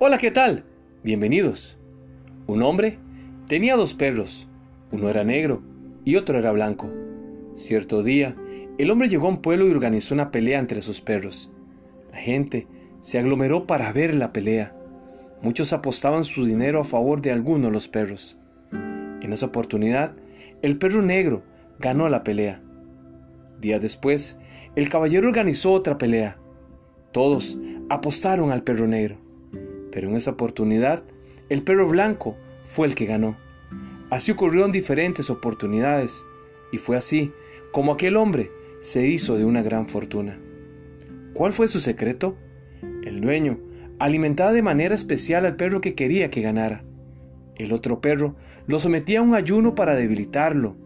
Hola, ¿qué tal? Bienvenidos. Un hombre tenía dos perros. Uno era negro y otro era blanco. Cierto día, el hombre llegó a un pueblo y organizó una pelea entre sus perros. La gente se aglomeró para ver la pelea. Muchos apostaban su dinero a favor de alguno de los perros. En esa oportunidad, el perro negro ganó la pelea. Días después, el caballero organizó otra pelea. Todos apostaron al perro negro. Pero en esa oportunidad, el perro blanco fue el que ganó. Así ocurrió en diferentes oportunidades, y fue así como aquel hombre se hizo de una gran fortuna. ¿Cuál fue su secreto? El dueño alimentaba de manera especial al perro que quería que ganara. El otro perro lo sometía a un ayuno para debilitarlo.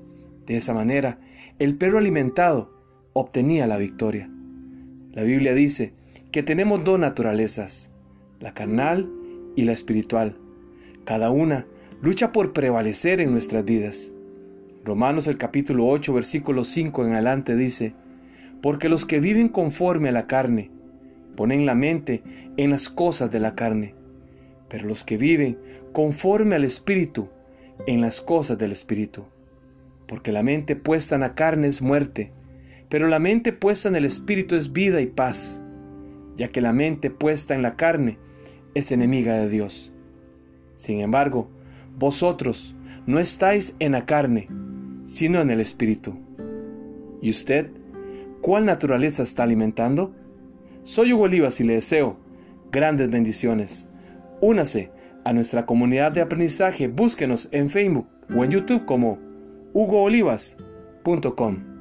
De esa manera, el perro alimentado obtenía la victoria. La Biblia dice que tenemos dos naturalezas, la carnal y la espiritual. Cada una lucha por prevalecer en nuestras vidas. Romanos el capítulo 8 versículo 5 en adelante dice, porque los que viven conforme a la carne ponen la mente en las cosas de la carne, pero los que viven conforme al Espíritu en las cosas del Espíritu. Porque la mente puesta en la carne es muerte, pero la mente puesta en el Espíritu es vida y paz, ya que la mente puesta en la carne es enemiga de Dios. Sin embargo, vosotros no estáis en la carne, sino en el Espíritu. ¿Y usted? ¿Cuál naturaleza está alimentando? Soy Hugo Olivas y le deseo grandes bendiciones. Únase a nuestra comunidad de aprendizaje. Búsquenos en Facebook o en YouTube como hugoolivas.com.